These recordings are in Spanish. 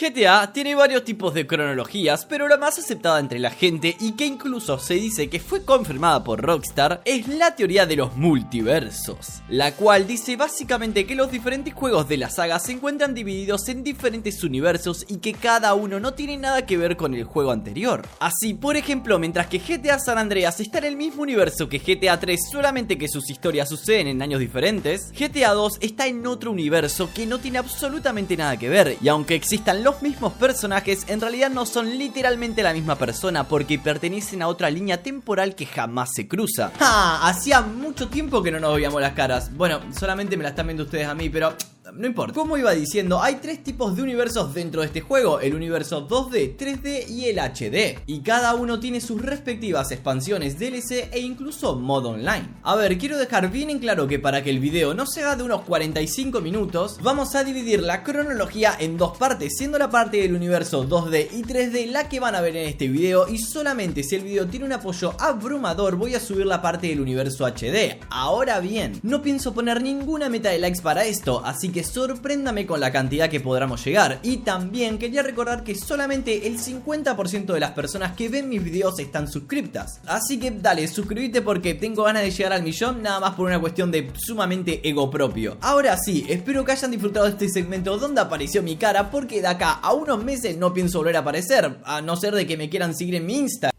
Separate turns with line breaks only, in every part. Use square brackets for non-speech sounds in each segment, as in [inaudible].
GTA tiene varios tipos de cronologías, pero la más aceptada entre la gente y que incluso se dice que fue confirmada por Rockstar es la teoría de los multiversos, la cual dice básicamente que los diferentes juegos de la saga se encuentran divididos en diferentes universos y que cada uno no tiene nada que ver con el juego anterior. Así, por ejemplo, mientras que GTA San Andreas está en el mismo universo que GTA 3, solamente que sus historias suceden en años diferentes, GTA 2 está en otro universo que no tiene absolutamente nada que ver, y aunque existan los mismos personajes, en realidad no son literalmente la misma persona porque pertenecen a otra línea temporal que jamás se cruza. ¡Ah! Hacía mucho tiempo que no nos veíamos las caras. Bueno, solamente me la están viendo ustedes a mí, pero no importa. Como iba diciendo, hay tres tipos de universos dentro de este juego, el universo 2D, 3D y el HD. Y cada uno tiene sus respectivas expansiones, DLC e incluso modo online. A ver, quiero dejar bien en claro que para que el video no se haga de unos 45 minutos, vamos a dividir la cronología en dos partes, siendo la parte del universo 2D y 3D la que van a ver en este video y solamente si el video tiene un apoyo abrumador voy a subir la parte del universo HD. Ahora bien, no pienso poner ninguna meta de likes para esto, así que sorpréndame con la cantidad que podamos llegar. Y también quería recordar que solamente el 50% de las personas que ven mis videos están suscriptas. Así que dale, suscríbete porque tengo ganas de llegar al millón, nada más por una cuestión de sumamente ego propio. Ahora sí, espero que hayan disfrutado de este segmento donde apareció mi cara, porque de acá a unos meses no pienso volver a aparecer, a no ser de que me quieran seguir en mi Insta.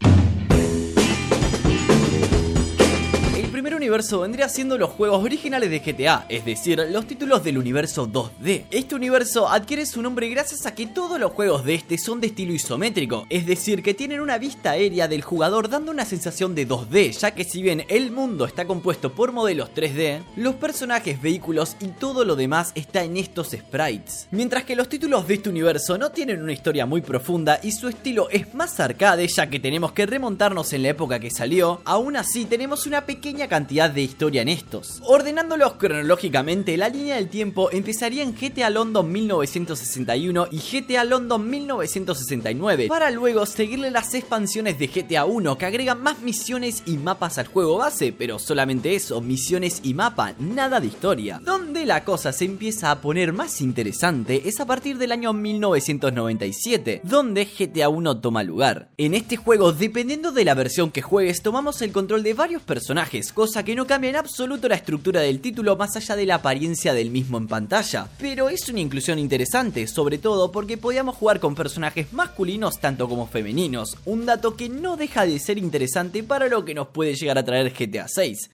Vendría siendo los juegos originales de GTA, es decir, los títulos del universo 2D. Este universo adquiere su nombre gracias a que todos los juegos de este son de estilo isométrico, es decir, que tienen una vista aérea del jugador dando una sensación de 2D, ya que si bien el mundo está compuesto por modelos 3D, los personajes, vehículos y todo lo demás está en estos sprites. Mientras que los títulos de este universo no tienen una historia muy profunda y su estilo es más arcade, ya que tenemos que remontarnos en la época que salió, aún así tenemos una pequeña cantidad de historia en estos. Ordenándolos cronológicamente, la línea del tiempo empezaría en GTA London 1961 y GTA London 1969, para luego seguirle las expansiones de GTA 1 que agregan más misiones y mapas al juego base, pero solamente eso, misiones y mapa, nada de historia. Donde la cosa se empieza a poner más interesante es a partir del año 1997, donde GTA 1 toma lugar. En este juego, dependiendo de la versión que juegues, tomamos el control de varios personajes, cosa que no cambia en absoluto la estructura del título más allá de la apariencia del mismo en pantalla. Pero es una inclusión interesante, sobre todo porque podíamos jugar con personajes masculinos tanto como femeninos, un dato que no deja de ser interesante para lo que nos puede llegar a traer GTA 6.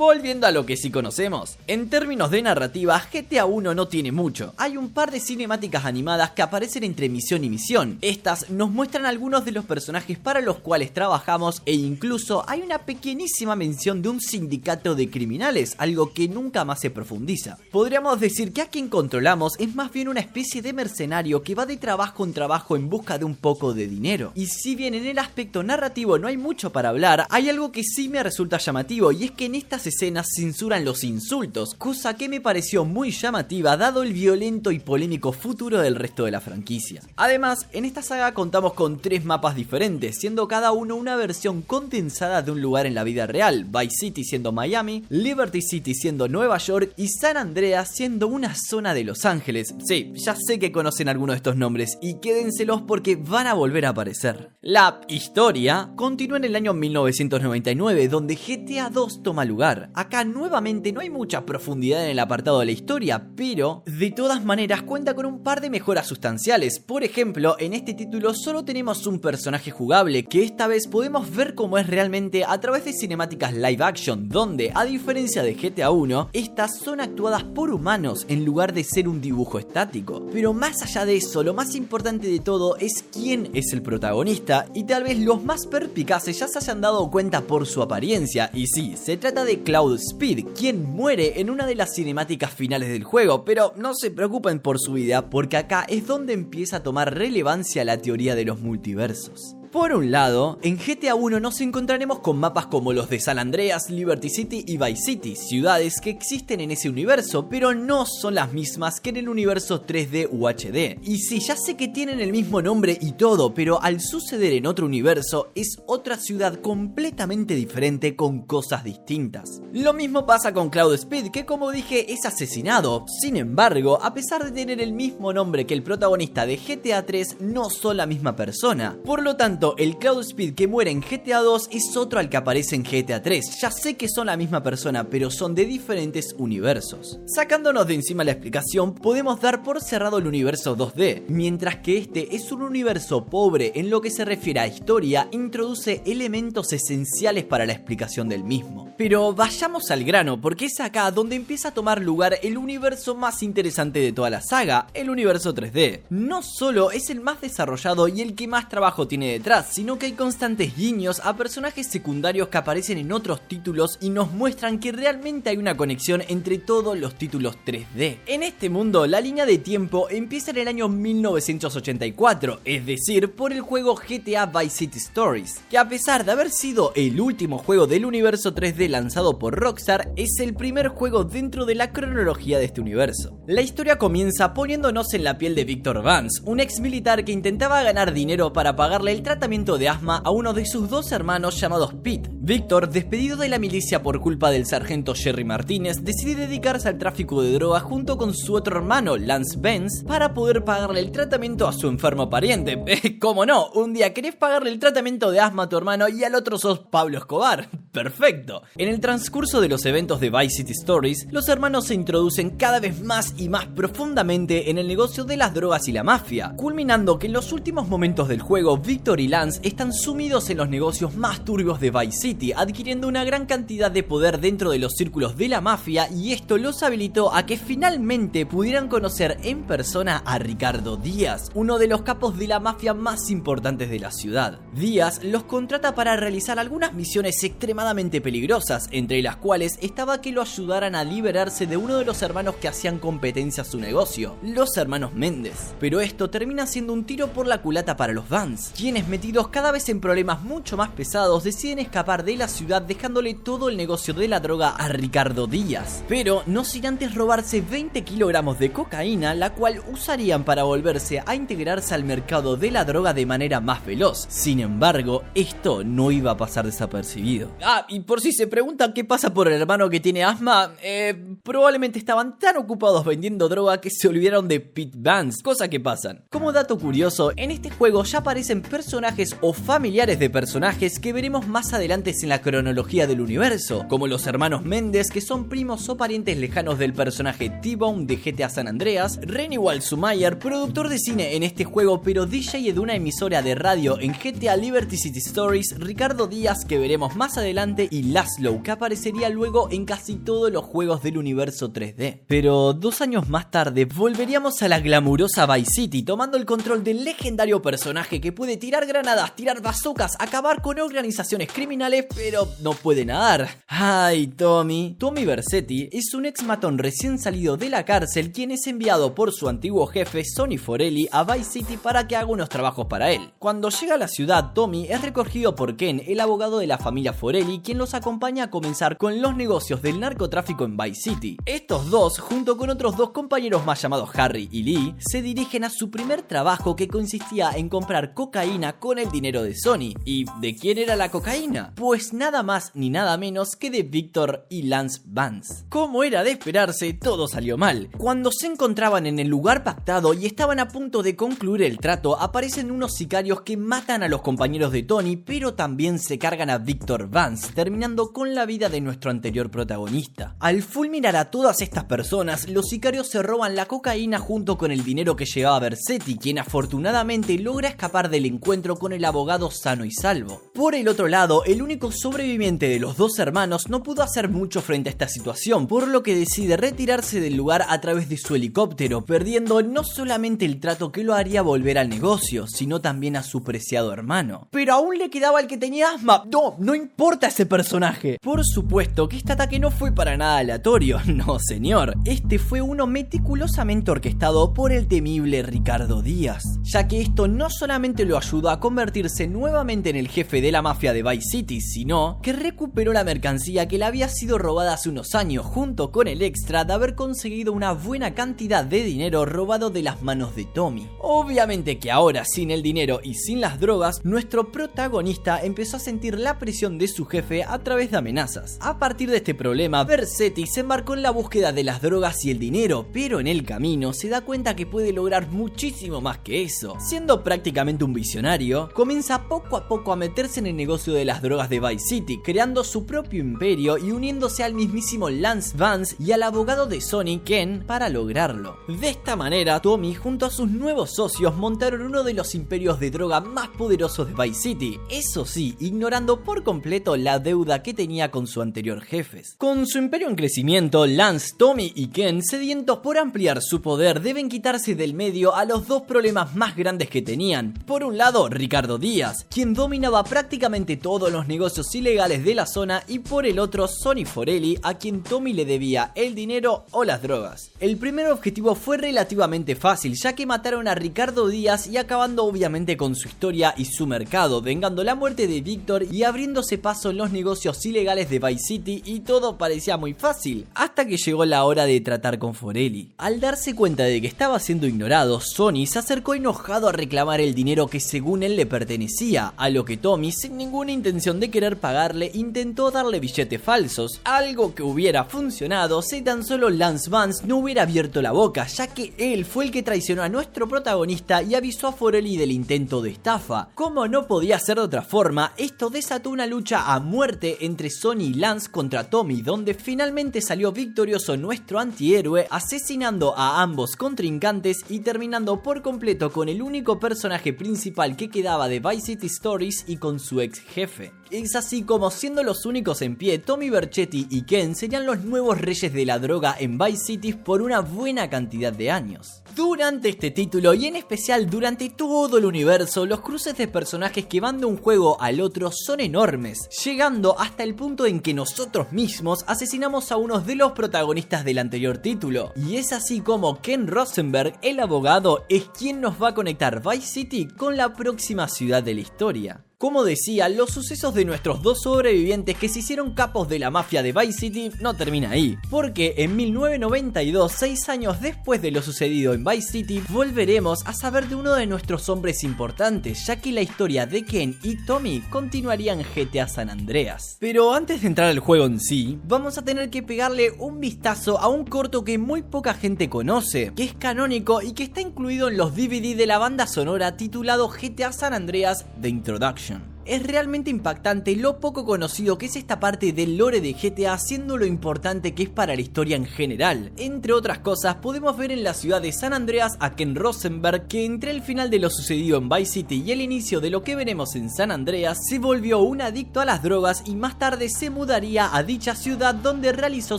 Volviendo a lo que sí conocemos, en términos de narrativa, GTA 1 no tiene mucho. Hay un par de cinemáticas animadas que aparecen entre misión y misión. Estas nos muestran algunos de los personajes para los cuales trabajamos e incluso hay una pequeñísima mención de un sindicato de criminales, algo que nunca más se profundiza. Podríamos decir que a quien controlamos es más bien una especie de mercenario que va de trabajo en trabajo en busca de un poco de dinero. Y si bien en el aspecto narrativo no hay mucho para hablar, hay algo que sí me resulta llamativo y es que en estas escenas censuran los insultos, cosa que me pareció muy llamativa dado el violento y polémico futuro del resto de la franquicia. Además, en esta saga contamos con tres mapas diferentes, siendo cada uno una versión condensada de un lugar en la vida real, Vice City siendo Miami, Liberty City siendo Nueva York y San Andreas siendo una zona de Los Ángeles. Sí, ya sé que conocen algunos de estos nombres y quédenselos porque van a volver a aparecer. La historia continúa en el año 1999 donde GTA 2 toma lugar. Acá nuevamente no hay mucha profundidad en el apartado de la historia, pero de todas maneras cuenta con un par de mejoras sustanciales. Por ejemplo, en este título solo tenemos un personaje jugable que esta vez podemos ver cómo es realmente a través de cinemáticas live action, donde a diferencia de GTA 1, estas son actuadas por humanos en lugar de ser un dibujo estático. Pero más allá de eso, lo más importante de todo es quién es el protagonista y tal vez los más perpicaces ya se hayan dado cuenta por su apariencia. Y sí, se trata de Cloud Speed, quien muere en una de las cinemáticas finales del juego, pero no se preocupen por su vida porque acá es donde empieza a tomar relevancia la teoría de los multiversos. Por un lado, en GTA 1 nos encontraremos con mapas como los de San Andreas, Liberty City y Vice City, ciudades que existen en ese universo, pero no son las mismas que en el universo 3D UHD. Y sí, ya sé que tienen el mismo nombre y todo, pero al suceder en otro universo es otra ciudad completamente diferente con cosas distintas. Lo mismo pasa con Cloud Speed, que como dije es asesinado. Sin embargo, a pesar de tener el mismo nombre que el protagonista de GTA 3, no son la misma persona. Por lo tanto, el Cloud Speed que muere en GTA 2 es otro al que aparece en GTA 3. Ya sé que son la misma persona, pero son de diferentes universos. Sacándonos de encima la explicación, podemos dar por cerrado el universo 2D, mientras que este es un universo pobre en lo que se refiere a historia, introduce elementos esenciales para la explicación del mismo. Pero vayamos al grano, porque es acá donde empieza a tomar lugar el universo más interesante de toda la saga, el universo 3D. No solo es el más desarrollado y el que más trabajo tiene detrás, sino que hay constantes guiños a personajes secundarios que aparecen en otros títulos y nos muestran que realmente hay una conexión entre todos los títulos 3D. En este mundo, la línea de tiempo empieza en el año 1984, es decir, por el juego GTA Vice City Stories, que a pesar de haber sido el último juego del universo 3D lanzado por Rockstar, es el primer juego dentro de la cronología de este universo. La historia comienza poniéndonos en la piel de Victor Vance, un ex militar que intentaba ganar dinero para pagarle el tratamiento de asma a uno de sus dos hermanos llamados Pete. Víctor, despedido de la milicia por culpa del sargento Jerry Martínez, decide dedicarse al tráfico de drogas junto con su otro hermano, Lance Benz, para poder pagarle el tratamiento a su enfermo pariente. [laughs] Eh, ¿Cómo no? Un día querés pagarle el tratamiento de asma a tu hermano y al otro sos Pablo Escobar. [laughs] Perfecto. En el transcurso de los eventos de Vice City Stories, los hermanos se introducen cada vez más y más profundamente en el negocio de las drogas y la mafia, culminando que en los últimos momentos del juego, Victor y Lance están sumidos en los negocios más turbios de Vice City, adquiriendo una gran cantidad de poder dentro de los círculos de la mafia y esto los habilitó a que finalmente pudieran conocer en persona a Ricardo Díaz, uno de los capos de la mafia más importantes de la ciudad. Díaz los contrata para realizar algunas misiones extremadamente peligrosas, entre las cuales estaba que lo ayudaran a liberarse de uno de los hermanos que hacían competencia a su negocio, los hermanos Méndez. Pero esto termina siendo un tiro por la culata para los Vans, quienes cada vez en problemas mucho más pesados deciden escapar de la ciudad dejándole todo el negocio de la droga a Ricardo Díaz. Pero no sin antes robarse 20 kilogramos de cocaína, la cual usarían para volverse a integrarse al mercado de la droga de manera más veloz. Sin embargo, esto no iba a pasar desapercibido. Ah, y por si se preguntan qué pasa por el hermano que tiene asma, eh, probablemente estaban tan ocupados vendiendo droga que se olvidaron de Pete Vance, cosa que pasan. Como dato curioso, en este juego ya aparecen personajes o familiares de personajes que veremos más adelante en la cronología del universo, como los hermanos Méndez, que son primos o parientes lejanos del personaje T-Bone de GTA San Andreas, Renny Walsumayer, productor de cine en este juego pero DJ de una emisora de radio en GTA Liberty City Stories, Ricardo Díaz, que veremos más adelante, y Laszlo, que aparecería luego en casi todos los juegos del universo 3D. Pero dos años más tarde volveríamos a la glamurosa Vice City, tomando el control del legendario personaje que puede tirar granadas, tirar bazookas, acabar con organizaciones criminales, pero no puede nadar. Ay, Tommy. Tommy Versetti es un ex matón recién salido de la cárcel quien es enviado por su antiguo jefe Sonny Forelli a Vice City para que haga unos trabajos para él. Cuando llega a la ciudad, Tommy es recogido por Ken, el abogado de la familia Forelli, quien los acompaña a comenzar con los negocios del narcotráfico en Vice City. Estos dos, junto con otros dos compañeros más llamados Harry y Lee, se dirigen a su primer trabajo que consistía en comprar cocaína con el dinero de Sony. ¿Y de quién era la cocaína? Pues nada más ni nada menos que de Victor y Lance Vance. Como era de esperarse, todo salió mal. Cuando se encontraban en el lugar pactado y estaban a punto de concluir el trato, aparecen unos sicarios que matan a los compañeros de Tony, pero también se cargan a Victor Vance, terminando con la vida de nuestro anterior protagonista. Al fulminar a todas estas personas, los sicarios se roban la cocaína junto con el dinero que llevaba Versetti, quien afortunadamente logra escapar del encuentro con el abogado sano y salvo. Por el otro lado, el único sobreviviente de los dos hermanos no pudo hacer mucho frente a esta situación, por lo que decide retirarse del lugar a través de su helicóptero, perdiendo no solamente el trato que lo haría volver al negocio, sino también a su preciado hermano. Pero aún le quedaba el que tenía asma. No, no importa ese personaje. Por supuesto que este ataque no fue para nada aleatorio, [laughs] no señor. Este fue uno meticulosamente orquestado por el temible Ricardo Díaz, ya que esto no solamente lo ayudó a convertirse nuevamente en el jefe de la mafia de Vice City, sino que recuperó la mercancía que le había sido robada hace unos años junto con el extra de haber conseguido una buena cantidad de dinero robado de las manos de Tommy. Obviamente que ahora sin el dinero y sin las drogas, nuestro protagonista empezó a sentir la presión de su jefe a través de amenazas. A partir de este problema, Versetti se embarcó en la búsqueda de las drogas y el dinero, pero en el camino se da cuenta que puede lograr muchísimo más que eso. Siendo prácticamente un visionario, comienza poco a poco a meterse en el negocio de las drogas de Vice City, creando su propio imperio y uniéndose al mismísimo Lance Vance y al abogado de Sony Ken para lograrlo. De esta manera, Tommy junto a sus nuevos socios montaron uno de los imperios de droga más poderosos de Vice City, eso sí, ignorando por completo la deuda que tenía con su anterior jefes. Con su imperio en crecimiento, Lance, Tommy y Ken, sedientos por ampliar su poder, deben quitarse del medio a los dos problemas más grandes que tenían. Por un lado, Ricardo Díaz, quien dominaba prácticamente todos los negocios ilegales de la zona, y por el otro, Sonny Forelli, a quien Tommy le debía el dinero o las drogas. El primer objetivo fue relativamente fácil, ya que mataron a Ricardo Díaz y acabando obviamente con su historia y su mercado, vengando la muerte de Víctor y abriéndose paso en los negocios ilegales de Vice City y todo parecía muy fácil, hasta que llegó la hora de tratar con Forelli. Al darse cuenta de que estaba siendo ignorado, Sony se acercó enojado a reclamar el dinero que según él le pertenecía, a lo que Tommy, sin ninguna intención de querer pagarle, intentó darle billetes falsos, algo que hubiera funcionado si tan solo Lance Vance no hubiera abierto la boca, ya que él fue el que traicionó a nuestro protagonista y avisó a Forelli del intento de estafa. Como no podía ser de otra forma, esto desató una lucha a muerte entre Sony y Lance contra Tommy, donde finalmente salió victorioso nuestro antihéroe, asesinando a ambos contrincantes y terminando por completo con el único personaje principal que quedaba de Vice City Stories y con su ex jefe. Es así como siendo los únicos en pie, Tommy Verchetti y Ken serían los nuevos reyes de la droga en Vice City por una buena cantidad de años. Durante este título y en especial durante todo el universo, los cruces de personajes que van de un juego al otro son enormes, llegando hasta el punto en que nosotros mismos asesinamos a uno de los protagonistas del anterior título. Y es así como Ken Rosenberg, el abogado, es quien nos va a conectar Vice City con la próxima ciudad de la historia. Como decía, los sucesos de nuestros dos sobrevivientes que se hicieron capos de la mafia de Vice City no termina ahí, porque en 1992, seis años después de lo sucedido en Vice City, volveremos a saber de uno de nuestros hombres importantes, ya que la historia de Ken y Tommy continuaría en GTA San Andreas. Pero antes de entrar al juego en sí, vamos a tener que pegarle un vistazo a un corto que muy poca gente conoce, que es canónico y que está incluido en los DVD de la banda sonora titulado GTA San Andreas The Introduction. Es realmente impactante lo poco conocido que es esta parte del lore de GTA siendo lo importante que es para la historia en general. Entre otras cosas, podemos ver en la ciudad de San Andreas a Ken Rosenberg que entre el final de lo sucedido en Vice City y el inicio de lo que veremos en San Andreas, se volvió un adicto a las drogas y más tarde se mudaría a dicha ciudad donde realizó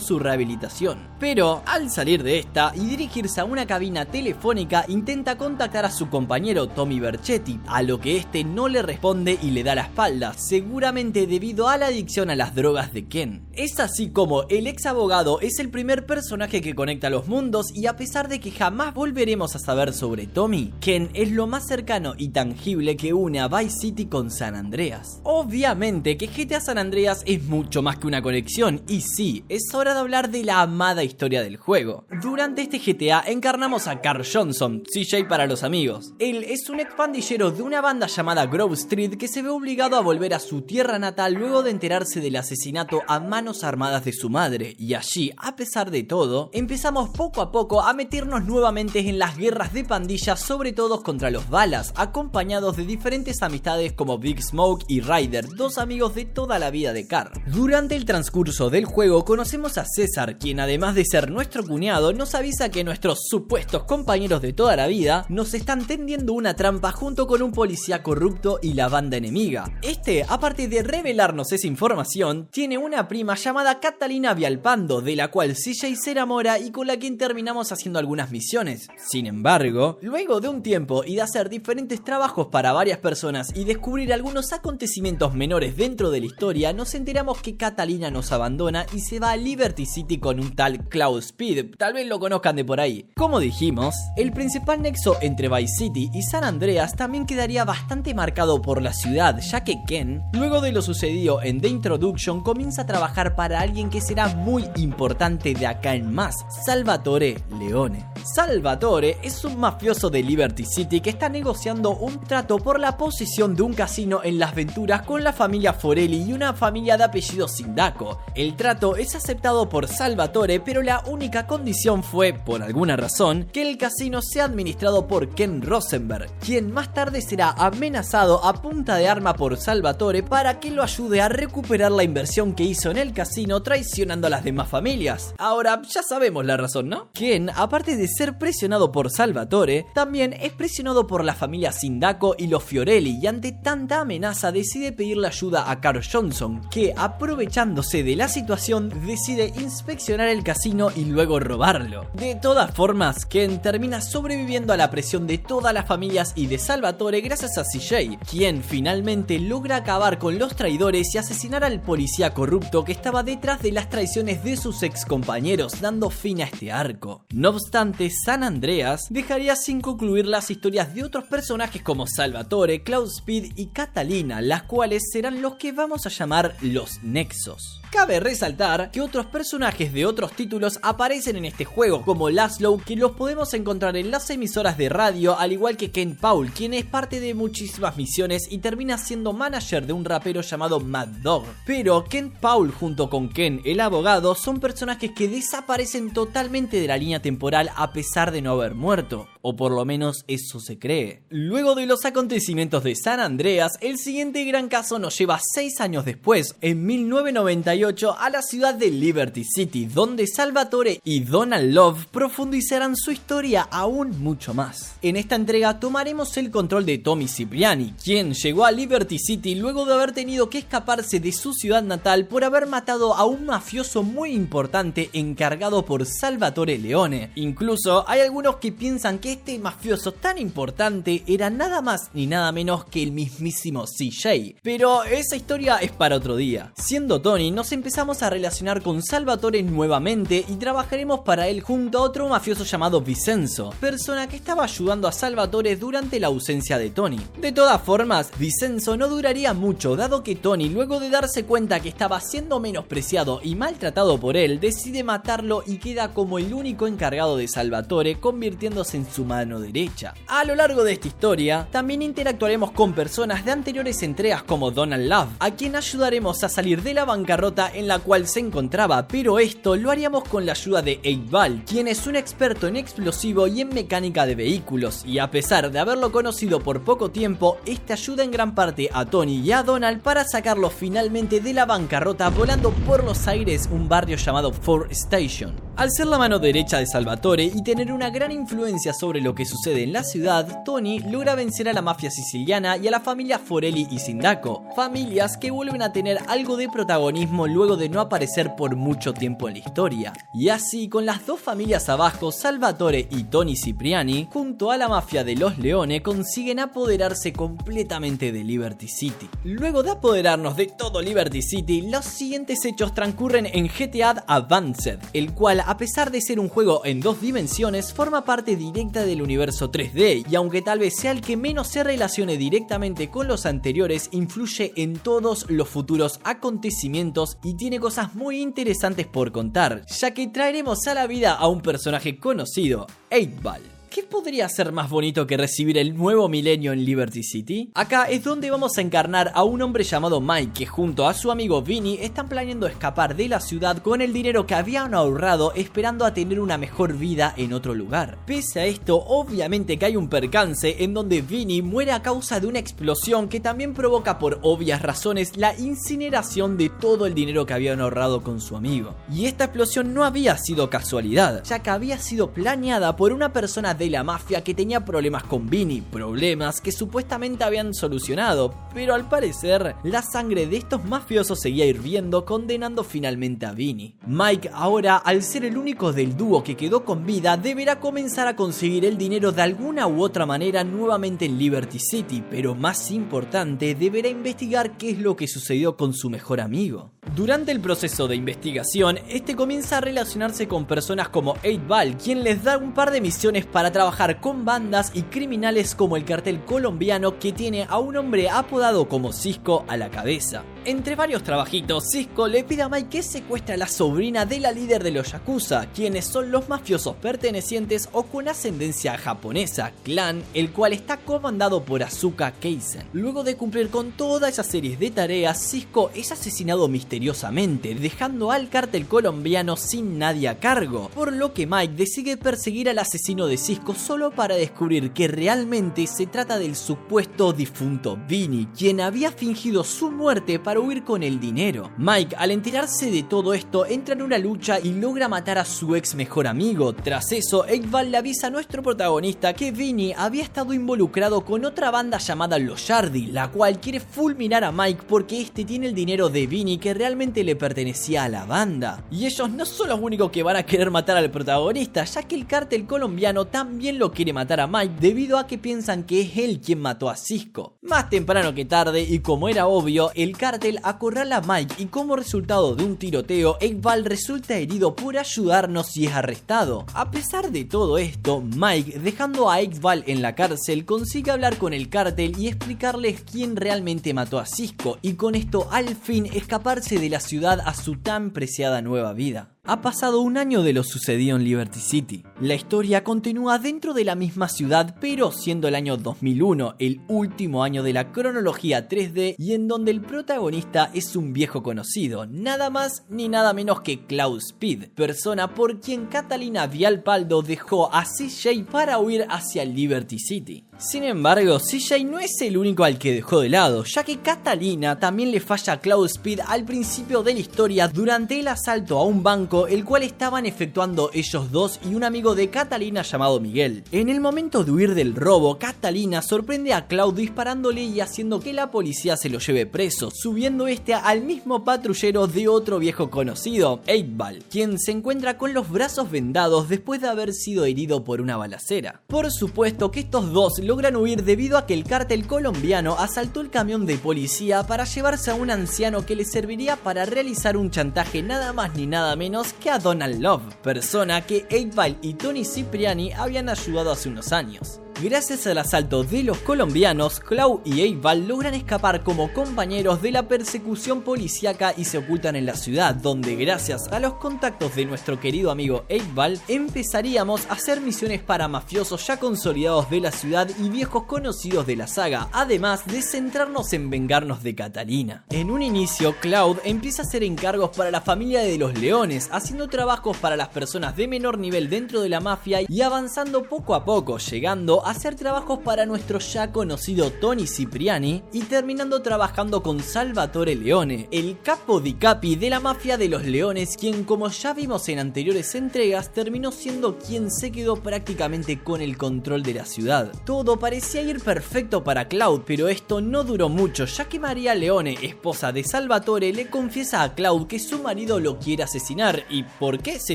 su rehabilitación. Pero al salir de esta y dirigirse a una cabina telefónica, intenta contactar a su compañero Tommy Verchetti, a lo que este no le responde y le da espalda, seguramente debido a la adicción a las drogas de Ken. Es así como el ex abogado es el primer personaje que conecta los mundos y a pesar de que jamás volveremos a saber sobre Tommy, Ken es lo más cercano y tangible que une a Vice City con San Andreas. Obviamente que GTA San Andreas es mucho más que una conexión y sí, es hora de hablar de la amada historia del juego. Durante este GTA encarnamos a Carl Johnson, CJ para los amigos. Él es un expandillero de una banda llamada Grove Street que se ve obligado a volver a su tierra natal luego de enterarse del asesinato a manos armadas de su madre, y allí, a pesar de todo, empezamos poco a poco a meternos nuevamente en las guerras de pandillas, sobre todo contra los balas, acompañados de diferentes amistades como Big Smoke y Ryder, dos amigos de toda la vida de Carr. Durante el transcurso del juego conocemos a César, quien además de ser nuestro cuñado, nos avisa que nuestros supuestos compañeros de toda la vida nos están tendiendo una trampa junto con un policía corrupto y la banda enemiga Este, aparte de revelarnos esa información, tiene una prima llamada Catalina Vialpando, de la cual CJ se enamora y con la que terminamos haciendo algunas misiones. Sin embargo, luego de un tiempo y de hacer diferentes trabajos para varias personas y descubrir algunos acontecimientos menores dentro de la historia, nos enteramos que Catalina nos abandona y se va a Liberty City con un tal Cloud Speed. Tal vez lo conozcan de por ahí. Como dijimos, el principal nexo entre Vice City y San Andreas también quedaría bastante marcado por la ciudad, ya que Ken, luego de lo sucedido en The Introduction, comienza a trabajar para alguien que será muy importante de acá en más, Salvatore Leone. Salvatore es un mafioso de Liberty City que está negociando un trato por la posición de un casino en las venturas con la familia Forelli y una familia de apellido Sindaco. El trato es aceptado por Salvatore, pero la única condición fue, por alguna razón, que el casino sea administrado por Ken Rosenberg, quien más tarde será amenazado a punta de arma por Salvatore para que lo ayude a recuperar la inversión que hizo en el casino traicionando a las demás familias. Ahora, ya sabemos la razón, ¿no? Ken, aparte de ser presionado por Salvatore, también es presionado por la familia Sindaco y los Fiorelli y ante tanta amenaza decide pedirle ayuda a Carl Johnson, que aprovechándose de la situación decide inspeccionar el casino y luego robarlo. De todas formas, Ken termina sobreviviendo a la presión de todas las familias y de Salvatore gracias a CJ, quien finalmente logra acabar con los traidores y asesinar al policía corrupto que estaba detrás de las traiciones de sus ex compañeros, dando fin a este arco. No obstante, San Andreas dejaría sin concluir las historias de otros personajes como Salvatore, Cloud Speed y Catalina, las cuales serán los que vamos a llamar los Nexos. Cabe resaltar que otros personajes de otros títulos aparecen en este juego, como Laszlo, que los podemos encontrar en las emisoras de radio, al igual que Ken Paul, quien es parte de muchísimas misiones y termina siendo manager de un rapero llamado Mad Dog. Pero Ken Paul junto con Ken el abogado son personajes que desaparecen totalmente de la línea temporal a pesar de no haber muerto, o por lo menos eso se cree. Luego de los acontecimientos de San Andreas, el siguiente gran caso nos lleva 6 años después, en 1998, a la ciudad de Liberty City, donde Salvatore y Donald Love profundizarán su historia aún mucho más. En esta entrega tomaremos el control de Tommy Cipriani, quien llegó a Liberty City luego de haber tenido que escaparse de su ciudad natal por haber matado a un mafioso muy importante encargado por Salvatore Leone. Incluso hay algunos que piensan que este mafioso tan importante era nada más ni nada menos que el mismísimo CJ. Pero esa historia es para otro día. Siendo Tony, nos empezamos a relacionar con Salvatore nuevamente y trabajaremos para él junto a otro mafioso llamado Vicenzo, persona que estaba ayudando a Salvatore durante la ausencia de Tony. De todas formas, Vicenzo no duraría mucho, dado que Tony, luego de darse cuenta que estaba siendo menospreciado y maltratado por él, decide matarlo y queda como el único encargado de Salvatore, convirtiéndose en su mano derecha. A lo largo de esta historia, también interactuaremos con personas de anteriores entregas como Donald Love, a quien ayudaremos a salir de la bancarrota en la cual se encontraba, pero esto lo haríamos con la ayuda de Eival, quien es un experto en explosivo y en mecánica de vehículos, y a pesar de haberlo conocido por poco tiempo, este ayuda en gran parte a Tony y a Donald para sacarlo finalmente de la bancarrota volando por los aires un barrio llamado Ford Station. Al ser la mano derecha de Salvatore y tener una gran influencia sobre lo que sucede en la ciudad, Tony logra vencer a la mafia siciliana y a la familia Forelli y Sindaco, familias que vuelven a tener algo de protagonismo luego de no aparecer por mucho tiempo en la historia. Y así, con las dos familias abajo, Salvatore y Tony Cipriani, junto a la mafia de los Leones, consiguen apoderarse completamente de Liberty City. Luego de apoderarnos de todo Liberty City, los siguientes hechos transcurren en GTA Advanced, el cual, a pesar de ser un juego en dos dimensiones, forma parte directa del universo 3D, y aunque tal vez sea el que menos se relacione directamente con los anteriores, influye en todos los futuros acontecimientos y tiene cosas muy interesantes por contar, ya que traeremos a la vida a un personaje conocido, 8-Ball. ¿Qué podría ser más bonito que recibir el nuevo milenio en Liberty City? Acá es donde vamos a encarnar a un hombre llamado Mike que junto a su amigo Vinny están planeando escapar de la ciudad con el dinero que habían ahorrado esperando a tener una mejor vida en otro lugar. Pese a esto, obviamente que hay un percance en donde Vinny muere a causa de una explosión que también provoca por obvias razones la incineración de todo el dinero que habían ahorrado con su amigo. Y esta explosión no había sido casualidad, ya que había sido planeada por una persona de la mafia que tenía problemas con Vinny, problemas que supuestamente habían solucionado, pero al parecer la sangre de estos mafiosos seguía hirviendo condenando finalmente a Vinny. Mike ahora, al ser el único del dúo que quedó con vida, deberá comenzar a conseguir el dinero de alguna u otra manera nuevamente en Liberty City, pero más importante, deberá investigar qué es lo que sucedió con su mejor amigo. Durante el proceso de investigación, este comienza a relacionarse con personas como 8Ball, quien les da un par de misiones para trabajar con bandas y criminales como el cartel colombiano que tiene a un hombre apodado como Cisco a la cabeza. Entre varios trabajitos, Cisco le pide a Mike que secuestre a la sobrina de la líder de los Yakuza, quienes son los mafiosos pertenecientes o con ascendencia japonesa, clan, el cual está comandado por Asuka Keisen. Luego de cumplir con toda esa serie de tareas, Cisco es asesinado misteriosamente, dejando al cártel colombiano sin nadie a cargo, por lo que Mike decide perseguir al asesino de Cisco solo para descubrir que realmente se trata del supuesto difunto Vinny, quien había fingido su muerte para huir con el dinero. Mike, al enterarse de todo esto, entra en una lucha y logra matar a su ex mejor amigo. Tras eso, Eggval le avisa a nuestro protagonista que Vinny había estado involucrado con otra banda llamada Los Yardi, la cual quiere fulminar a Mike porque este tiene el dinero de Vinny que realmente le pertenecía a la banda. Y ellos no son los únicos que van a querer matar al protagonista, ya que el cártel colombiano también lo quiere matar a Mike debido a que piensan que es él quien mató a Cisco. Más temprano que tarde, y como era obvio, el cártel acorrala a Mike y como resultado de un tiroteo, Eggval resulta herido por ayudarnos y es arrestado. A pesar de todo esto, Mike, dejando a Eggval en la cárcel, consigue hablar con el cártel y explicarles quién realmente mató a Cisco y con esto al fin escaparse de la ciudad a su tan preciada nueva vida. Ha pasado un año de lo sucedido en Liberty City. La historia continúa dentro de la misma ciudad, pero siendo el año 2001 el último año de la cronología 3D y en donde el protagonista es un viejo conocido, nada más ni nada menos que Cloud Speed, persona por quien Catalina Vialpaldo dejó a CJ para huir hacia Liberty City. Sin embargo, CJ no es el único al que dejó de lado, ya que Catalina también le falla a Cloud Speed al principio de la historia durante el asalto a un banco el cual estaban efectuando ellos dos y un amigo de Catalina llamado Miguel. En el momento de huir del robo, Catalina sorprende a Cloud disparándole y haciendo que la policía se lo lleve preso, subiendo este al mismo patrullero de otro viejo conocido, 8 quien se encuentra con los brazos vendados después de haber sido herido por una balacera. Por supuesto que estos dos logran huir debido a que el cártel colombiano asaltó el camión de policía para llevarse a un anciano que le serviría para realizar un chantaje nada más ni nada menos que a Donald Love, persona que 8 y Tony Cipriani habían ayudado hace unos años. Gracias al asalto de los colombianos, Clau y Eival logran escapar como compañeros de la persecución policíaca y se ocultan en la ciudad, donde gracias a los contactos de nuestro querido amigo Eival empezaríamos a hacer misiones para mafiosos ya consolidados de la ciudad y viejos conocidos de la saga, además de centrarnos en vengarnos de Catalina. En un inicio, Cloud empieza a hacer encargos para la familia de los leones, haciendo trabajos para las personas de menor nivel dentro de la mafia y avanzando poco a poco, llegando hacer trabajos para nuestro ya conocido Tony Cipriani y terminando trabajando con Salvatore Leone, el capo di capi de la mafia de los leones, quien como ya vimos en anteriores entregas terminó siendo quien se quedó prácticamente con el control de la ciudad. Todo parecía ir perfecto para Cloud, pero esto no duró mucho, ya que María Leone, esposa de Salvatore, le confiesa a Cloud que su marido lo quiere asesinar. ¿Y por qué? Se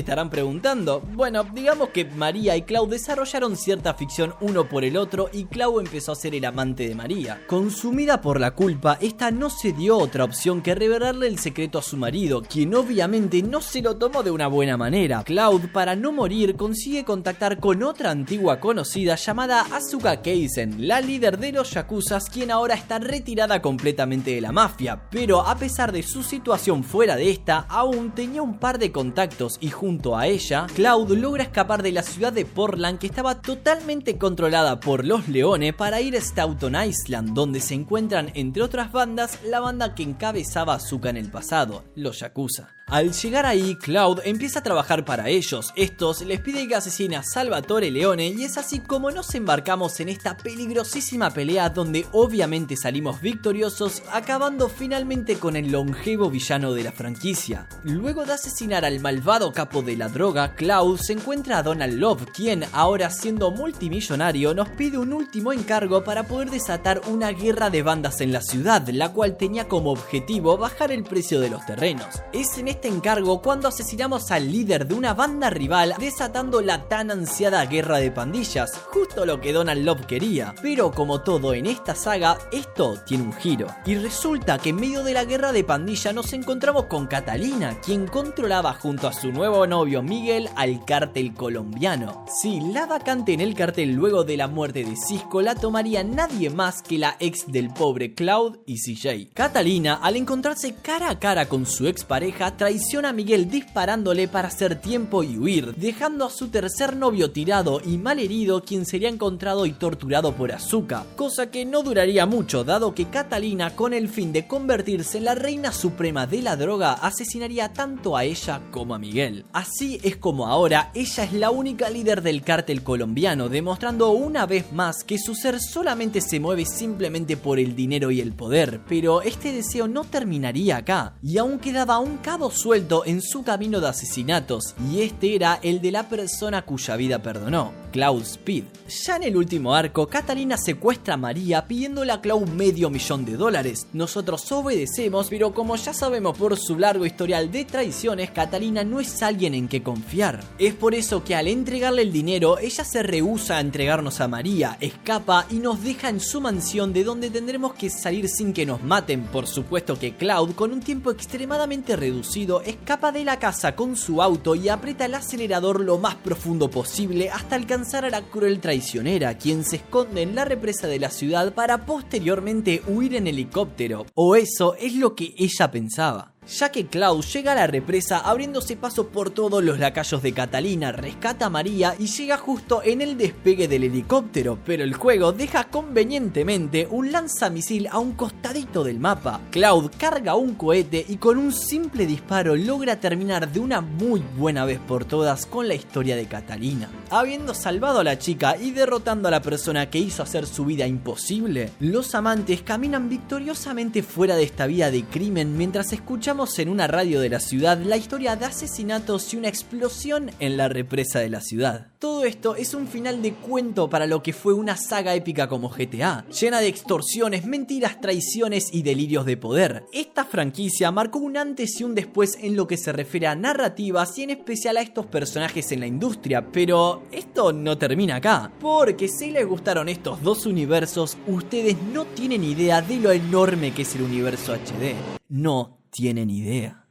estarán preguntando. Bueno, digamos que María y Cloud desarrollaron cierta ficción uno por el otro y Clau empezó a ser el amante de María. Consumida por la culpa, esta no se dio otra opción que revelarle el secreto a su marido, quien obviamente no se lo tomó de una buena manera. Cloud, para no morir, consigue contactar con otra antigua conocida llamada Asuka Keisen, la líder de los Yakuzas, quien ahora está retirada completamente de la mafia, pero a pesar de su situación fuera de esta, aún tenía un par de contactos y junto a ella, Cloud logra escapar de la ciudad de Portland que estaba totalmente controlada por los Leones para ir a Stoughton Island, donde se encuentran entre otras bandas la banda que encabezaba Azuka en el pasado, los Yakuza. Al llegar ahí, Cloud empieza a trabajar para ellos. Estos les piden que asesine a Salvatore Leone y es así como nos embarcamos en esta peligrosísima pelea donde obviamente salimos victoriosos, acabando finalmente con el longevo villano de la franquicia. Luego de asesinar al malvado capo de la droga, Cloud se encuentra a Donald Love, quien ahora siendo multimillonario nos pide un último encargo para poder desatar una guerra de bandas en la ciudad, la cual tenía como objetivo bajar el precio de los terrenos. Es en este encargo cuando asesinamos al líder de una banda rival desatando la tan ansiada guerra de pandillas, justo lo que Donald Love quería. Pero como todo en esta saga, esto tiene un giro. Y resulta que en medio de la guerra de pandilla nos encontramos con Catalina, quien controlaba junto a su nuevo novio Miguel al cártel colombiano. Si la vacante en el cartel luego de la muerte de Cisco la tomaría nadie más que la ex del pobre Cloud y CJ. Catalina, al encontrarse cara a cara con su ex pareja, traiciona a Miguel disparándole para hacer tiempo y huir, dejando a su tercer novio tirado y mal herido quien sería encontrado y torturado por Azuka, cosa que no duraría mucho dado que Catalina con el fin de convertirse en la reina suprema de la droga asesinaría tanto a ella como a Miguel. Así es como ahora ella es la única líder del cártel colombiano, demostrando una vez más que su ser solamente se mueve simplemente por el dinero y el poder, pero este deseo no terminaría acá, y aún quedaba un cabo suelto en su camino de asesinatos, y este era el de la persona cuya vida perdonó, Cloud Speed. Ya en el último arco, Catalina secuestra a María pidiéndole a Cloud medio millón de dólares. Nosotros obedecemos, pero como ya sabemos por su largo historial de traiciones, Catalina no es alguien en que confiar. Es por eso que al entregarle el dinero, ella se rehúsa a entregarnos a María, escapa y nos deja en su mansión de donde tendremos que salir sin que nos maten. Por supuesto que Cloud, con un tiempo extremadamente reducido, escapa de la casa con su auto y aprieta el acelerador lo más profundo posible hasta alcanzar a la cruel traicionera, quien se esconde en la represa de la ciudad para posteriormente huir en helicóptero. O eso es lo que ella pensaba ya que Klaus llega a la represa abriéndose paso por todos los lacayos de Catalina, rescata a María y llega justo en el despegue del helicóptero, pero el juego deja convenientemente un lanzamisil a un costadito del mapa. Cloud carga un cohete y con un simple disparo logra terminar de una muy buena vez por todas con la historia de Catalina. Habiendo salvado a la chica y derrotando a la persona que hizo hacer su vida imposible, los amantes caminan victoriosamente fuera de esta vida de crimen mientras en una radio de la ciudad la historia de asesinatos y una explosión en la represa de la ciudad. Todo esto es un final de cuento para lo que fue una saga épica como GTA, llena de extorsiones, mentiras, traiciones y delirios de poder. Esta franquicia marcó un antes y un después en lo que se refiere a narrativas y en especial a estos personajes en la industria, pero esto no termina acá, porque si les gustaron estos dos universos, ustedes no tienen idea de lo enorme que es el universo HD. No tienen idea.